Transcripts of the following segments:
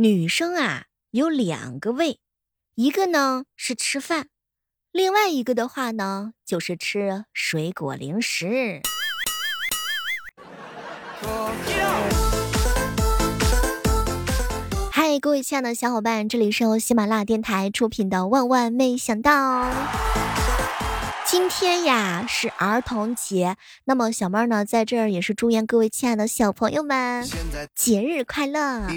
女生啊有两个胃，一个呢是吃饭，另外一个的话呢就是吃水果零食。嗨，各位亲爱的小伙伴，这里是由喜马拉雅电台出品的《万万没想到》。今天呀是儿童节，那么小妹儿呢在这儿也是祝愿各位亲爱的小朋友们节日快乐，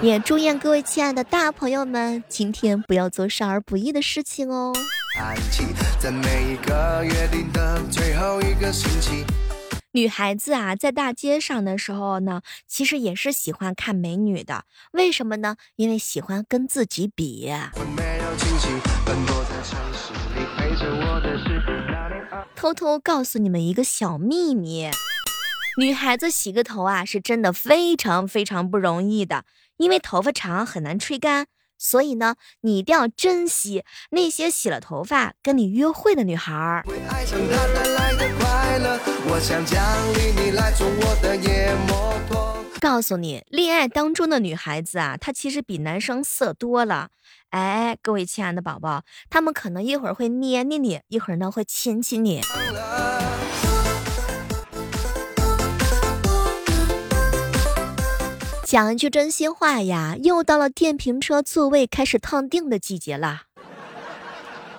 也祝愿各位亲爱的大朋友们今天不要做少儿不宜的事情哦。女孩子啊，在大街上的时候呢，其实也是喜欢看美女的，为什么呢？因为喜欢跟自己比。偷偷告诉你们一个小秘密，女孩子洗个头啊，是真的非常非常不容易的，因为头发长很难吹干，所以呢，你一定要珍惜那些洗了头发跟你约会的女孩儿。告诉你，恋爱当中的女孩子啊，她其实比男生色多了。哎，各位亲爱的宝宝，他们可能一会儿会捏捏你，一会儿呢会亲亲你。讲一句真心话呀，又到了电瓶车座位开始烫腚的季节了，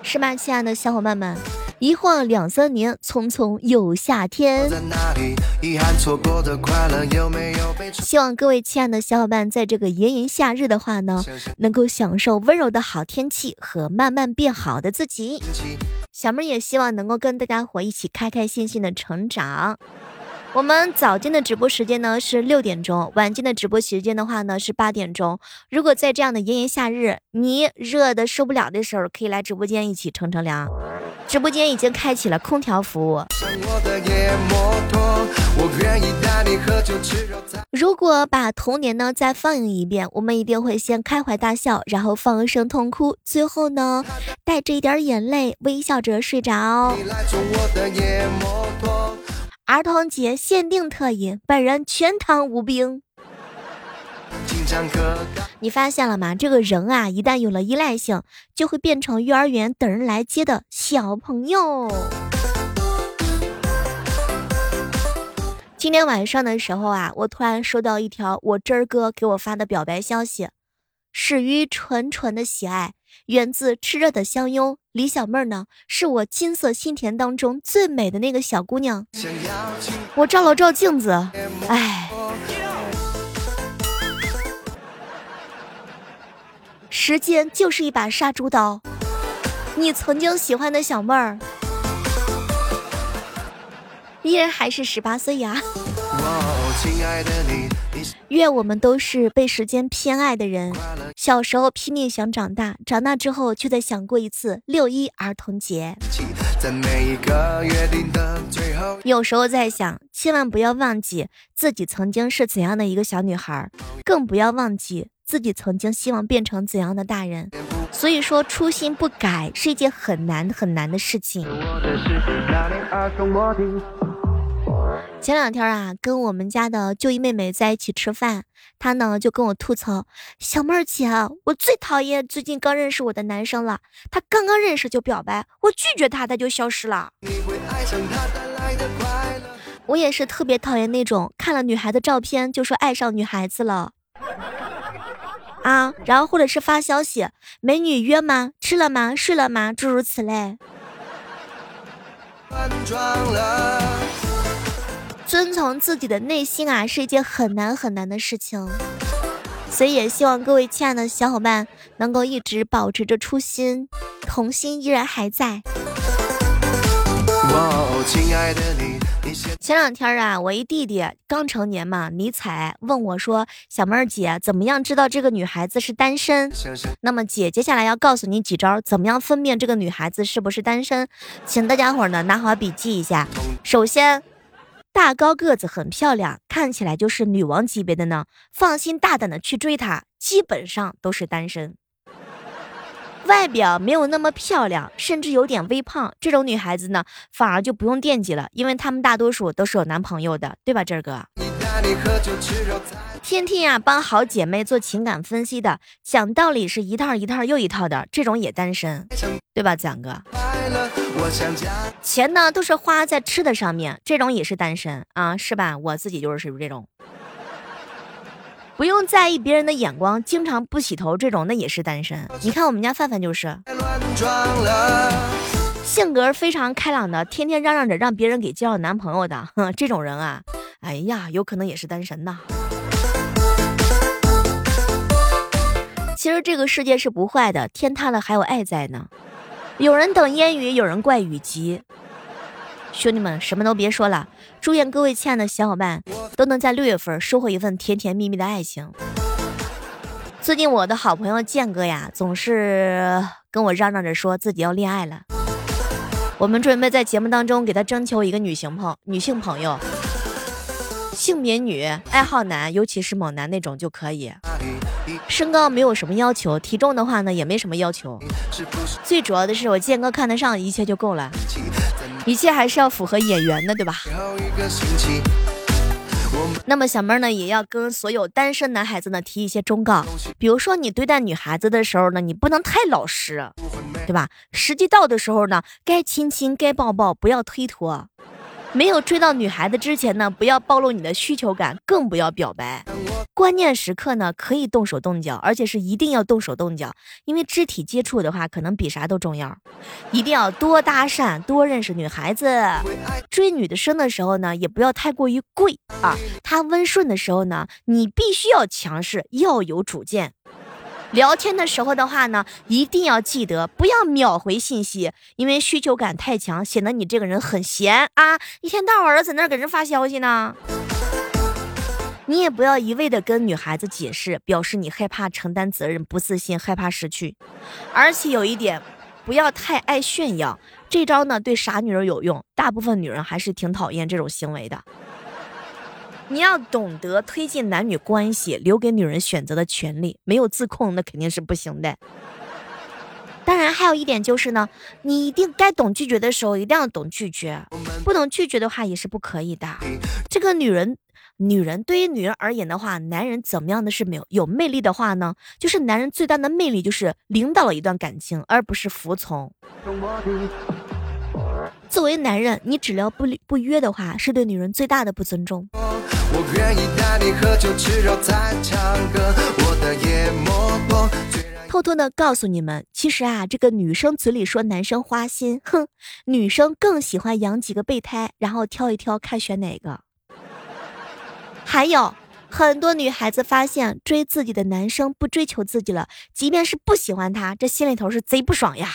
是吧，亲爱的小伙伴们？一晃两三年，匆匆又夏天。希望各位亲爱的小伙伴，在这个炎炎夏日的话呢，能够享受温柔的好天气和慢慢变好的自己。小妹也希望能够跟大家伙一起开开心心的成长。我们早间的直播时间呢是六点钟，晚间的直播时间的话呢是八点钟。如果在这样的炎炎夏日，你热的受不了的时候，可以来直播间一起乘乘凉。直播间已经开启了空调服务。如果把童年呢再放映一遍，我们一定会先开怀大笑，然后放声痛哭，最后呢带着一点眼泪，微笑着睡着。儿童节限定特饮，本人全糖无冰。你发现了吗？这个人啊，一旦有了依赖性，就会变成幼儿园等人来接的小朋友。今天晚上的时候啊，我突然收到一条我真儿哥给我发的表白消息，始于纯纯的喜爱。源自炽热的相拥，李小妹儿呢，是我金色心田当中最美的那个小姑娘。我照了照镜子，哎，时间就是一把杀猪刀。你曾经喜欢的小妹儿，依然还是十八岁呀。亲爱的你。愿我们都是被时间偏爱的人。小时候拼命想长大，长大之后却在想过一次六一儿童节。有时候在想，千万不要忘记自己曾经是怎样的一个小女孩，更不要忘记自己曾经希望变成怎样的大人。所以说，初心不改是一件很难很难的事情。前两天啊，跟我们家的舅姨妹妹在一起吃饭，她呢就跟我吐槽：“小妹儿姐，我最讨厌最近刚认识我的男生了，他刚刚认识就表白，我拒绝他他就消失了。”我也是特别讨厌那种看了女孩的照片就说爱上女孩子了啊，然后或者是发消息：“美女约吗？吃了吗？睡了吗？”诸如此类。遵从自己的内心啊，是一件很难很难的事情，所以也希望各位亲爱的小伙伴能够一直保持着初心，童心依然还在。前两天啊，我一弟弟刚成年嘛，尼采问我说：“小妹儿姐，怎么样知道这个女孩子是单身？”那么姐接下来要告诉你几招，怎么样分辨这个女孩子是不是单身？请大家伙呢拿好笔记一下。首先。大高个子很漂亮，看起来就是女王级别的呢。放心大胆的去追她，基本上都是单身。外表没有那么漂亮，甚至有点微胖，这种女孩子呢，反而就不用惦记了，因为她们大多数都是有男朋友的，对吧，这儿哥？天天呀帮好姐妹做情感分析的，讲道理是一套一套又一套的，这种也单身，对吧，蒋哥？钱呢都是花在吃的上面，这种也是单身啊，是吧？我自己就是属于这种，不用在意别人的眼光，经常不洗头这种，那也是单身。你看我们家范范就是，性格非常开朗的，天天嚷嚷着让别人给介绍男朋友的，哼，这种人啊，哎呀，有可能也是单身呐。其实这个世界是不坏的，天塌了还有爱在呢。有人等烟雨，有人怪雨急。兄弟们，什么都别说了，祝愿各位亲爱的小伙伴都能在六月份收获一份甜甜蜜蜜的爱情。最近我的好朋友建哥呀，总是跟我嚷嚷着说自己要恋爱了。我们准备在节目当中给他征求一个女性朋女性朋友。性别女，爱好男，尤其是猛男那种就可以。身高没有什么要求，体重的话呢也没什么要求。最主要的是我建哥看得上，一切就够了。一切还是要符合眼缘的，对吧？那么小妹呢也要跟所有单身男孩子呢提一些忠告，比如说你对待女孩子的时候呢，你不能太老实，对吧？时机到的时候呢，该亲亲该抱抱，不要推脱。没有追到女孩子之前呢，不要暴露你的需求感，更不要表白。关键时刻呢，可以动手动脚，而且是一定要动手动脚，因为肢体接触的话，可能比啥都重要。一定要多搭讪，多认识女孩子。追女的生的时候呢，也不要太过于贵啊。她温顺的时候呢，你必须要强势，要有主见。聊天的时候的话呢，一定要记得不要秒回信息，因为需求感太强，显得你这个人很闲啊，一天到晚的在那给人发消息呢。你也不要一味的跟女孩子解释，表示你害怕承担责任，不自信，害怕失去。而且有一点，不要太爱炫耀，这招呢对傻女人有用，大部分女人还是挺讨厌这种行为的。你要懂得推进男女关系，留给女人选择的权利。没有自控，那肯定是不行的。当然，还有一点就是呢，你一定该懂拒绝的时候，一定要懂拒绝。不懂拒绝的话，也是不可以的。这个女人，女人对于女人而言的话，男人怎么样的是没有有魅力的话呢？就是男人最大的魅力就是领导了一段感情，而不是服从。作为男人，你只聊不不约的话，是对女人最大的不尊重。愿意带你喝酒吃肉再唱歌，我的夜幕偷偷的告诉你们，其实啊，这个女生嘴里说男生花心，哼，女生更喜欢养几个备胎，然后挑一挑看选哪个。还有很多女孩子发现追自己的男生不追求自己了，即便是不喜欢他，这心里头是贼不爽呀。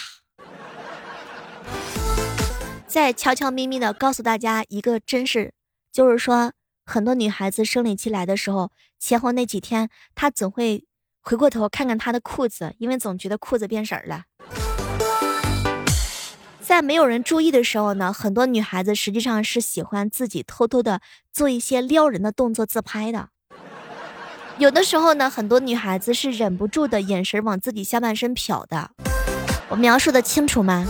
再悄悄咪咪的告诉大家一个真事，就是说。很多女孩子生理期来的时候，前后那几天，她总会回过头看看她的裤子，因为总觉得裤子变色了。在没有人注意的时候呢，很多女孩子实际上是喜欢自己偷偷的做一些撩人的动作自拍的。有的时候呢，很多女孩子是忍不住的眼神往自己下半身瞟的。我描述的清楚吗？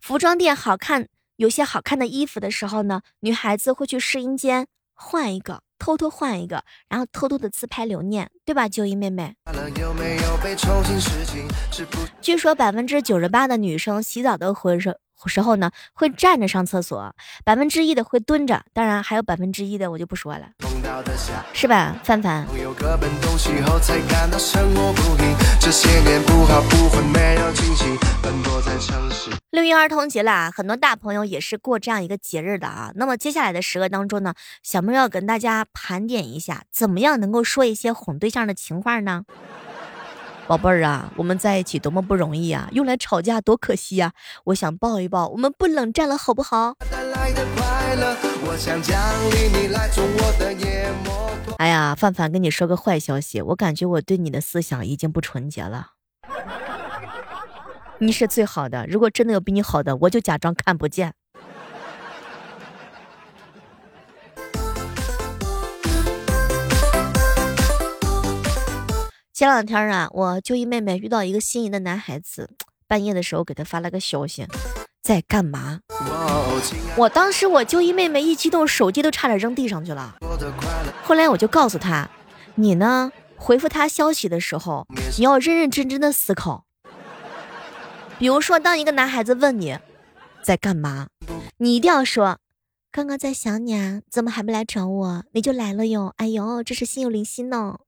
服装店好看。有些好看的衣服的时候呢，女孩子会去试衣间换一个，偷偷换一个，然后偷偷的自拍留念，对吧，九一妹妹？据说百分之九十八的女生洗澡的回时时候呢，会站着上厕所，百分之一的会蹲着，当然还有百分之一的我就不说了，是吧，范范？六一儿童节啦，很多大朋友也是过这样一个节日的啊。那么接下来的时刻当中呢，小妹要跟大家盘点一下，怎么样能够说一些哄对象的情话呢？宝贝儿啊，我们在一起多么不容易啊，用来吵架多可惜呀！我想抱一抱，我们不冷战了，好不好？哎呀，范范跟你说个坏消息，我感觉我对你的思想已经不纯洁了。你是最好的，如果真的有比你好的，我就假装看不见。前两天啊，我就一妹妹遇到一个心仪的男孩子，半夜的时候给他发了个消息，在干嘛？我当时我就一妹妹一激动，手机都差点扔地上去了。后来我就告诉她，你呢回复他消息的时候，你要认认真真的思考。比如说，当一个男孩子问你在干嘛，你一定要说，刚刚在想你啊，怎么还不来找我？你就来了哟，哎呦，这是心有灵犀呢。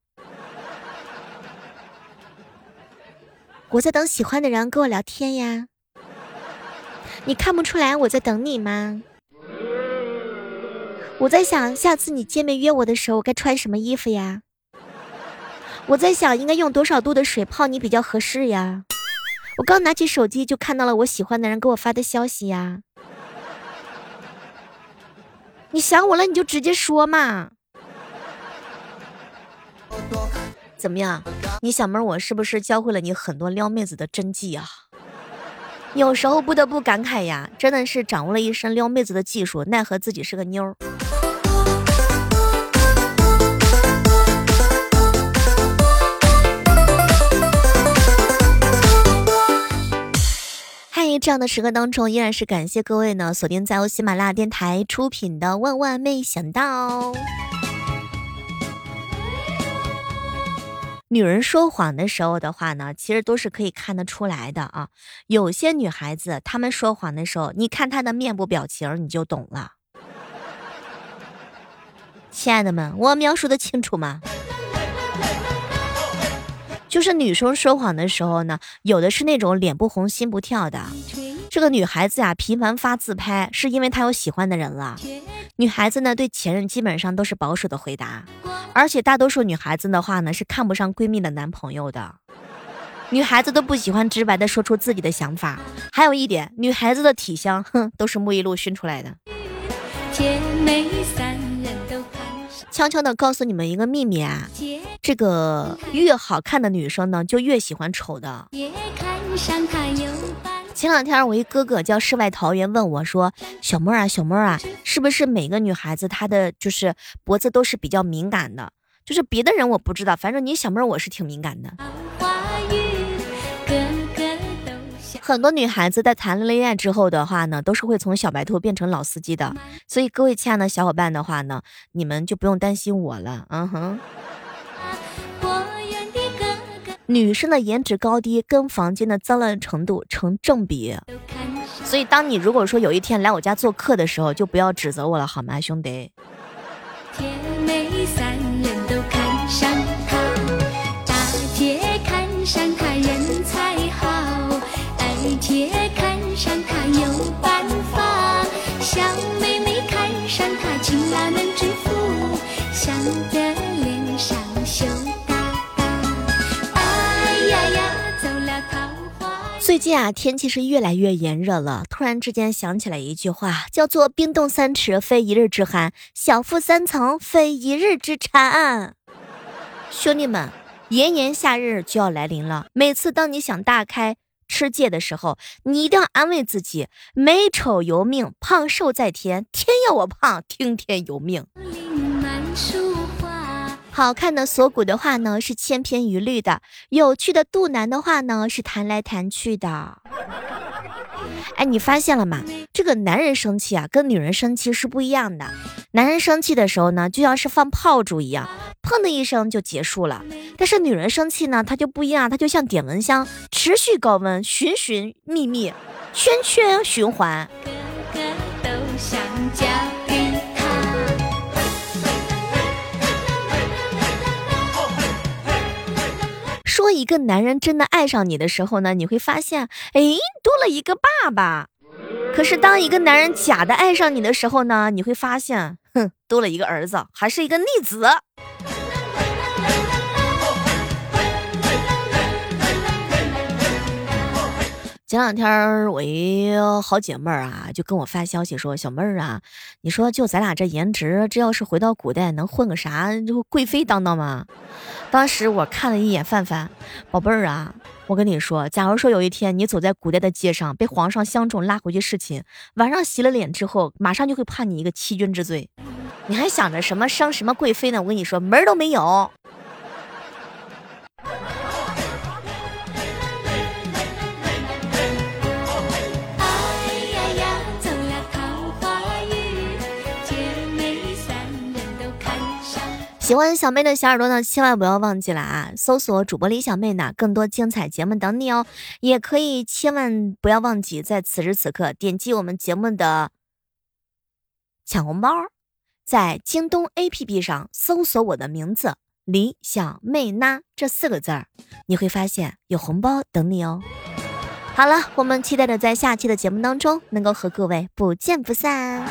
我在等喜欢的人跟我聊天呀。你看不出来我在等你吗？我在想下次你见面约我的时候，我该穿什么衣服呀？我在想应该用多少度的水泡你比较合适呀？我刚拿起手机就看到了我喜欢的人给我发的消息呀。你想我了你就直接说嘛。怎么样？你小妹儿我是不是教会了你很多撩妹子的真技啊？有时候不得不感慨呀，真的是掌握了一身撩妹子的技术，奈何自己是个妞儿。嗨，这样的时刻当中，依然是感谢各位呢锁定在由喜马拉雅电台出品的《万万没想到》。女人说谎的时候的话呢，其实都是可以看得出来的啊。有些女孩子她们说谎的时候，你看她的面部表情，你就懂了。亲爱的们，我描述的清楚吗？就是女生说谎的时候呢，有的是那种脸不红心不跳的。这个女孩子呀，频繁发自拍，是因为她有喜欢的人了。女孩子呢，对前任基本上都是保守的回答。而且大多数女孩子的话呢，是看不上闺蜜的男朋友的。女孩子都不喜欢直白的说出自己的想法。还有一点，女孩子的体香，哼，都是沐浴露熏出来的。悄悄的告诉你们一个秘密啊，这个越好看的女生呢，就越喜欢丑的。前两天我一哥哥叫世外桃源问我说：“小妹儿啊，小妹儿啊，是不是每个女孩子她的就是脖子都是比较敏感的？就是别的人我不知道，反正你小妹儿我是挺敏感的。很多女孩子在谈了恋爱之后的话呢，都是会从小白兔变成老司机的。所以各位亲爱的小伙伴的话呢，你们就不用担心我了。嗯哼。”女生的颜值高低跟房间的脏乱程度成正比，所以当你如果说有一天来我家做客的时候，就不要指责我了，好吗，兄弟？最近啊，天气是越来越炎热了。突然之间想起来一句话，叫做“冰冻三尺，非一日之寒；小腹三层，非一日之馋”。兄弟们，炎炎夏日就要来临了。每次当你想大开吃戒的时候，你一定要安慰自己：美丑由命，胖瘦在天，天要我胖，听天由命。好看的锁骨的话呢，是千篇一律的；有趣的肚腩的话呢，是弹来弹去的。哎，你发现了吗？这个男人生气啊，跟女人生气是不一样的。男人生气的时候呢，就像是放炮竹一样，砰的一声就结束了。但是女人生气呢，她就不一样，她就像点蚊香，持续高温，寻寻觅觅，圈圈循环。说一个男人真的爱上你的时候呢，你会发现，哎，多了一个爸爸。可是当一个男人假的爱上你的时候呢，你会发现，哼，多了一个儿子，还是一个逆子。前两天我一好姐妹儿啊，就跟我发消息说：“小妹儿啊，你说就咱俩这颜值，这要是回到古代，能混个啥？就贵妃当当吗？”当时我看了一眼范范，宝贝儿啊，我跟你说，假如说有一天你走在古代的街上，被皇上相中拉回去侍寝，晚上洗了脸之后，马上就会判你一个欺君之罪，你还想着什么升什么贵妃呢？我跟你说，门儿都没有。喜欢小妹的小耳朵呢，千万不要忘记了啊！搜索主播李小妹呢，更多精彩节目等你哦。也可以千万不要忘记，在此时此刻点击我们节目的抢红包，在京东 APP 上搜索我的名字李小妹呢这四个字儿，你会发现有红包等你哦。好了，我们期待着在下期的节目当中能够和各位不见不散。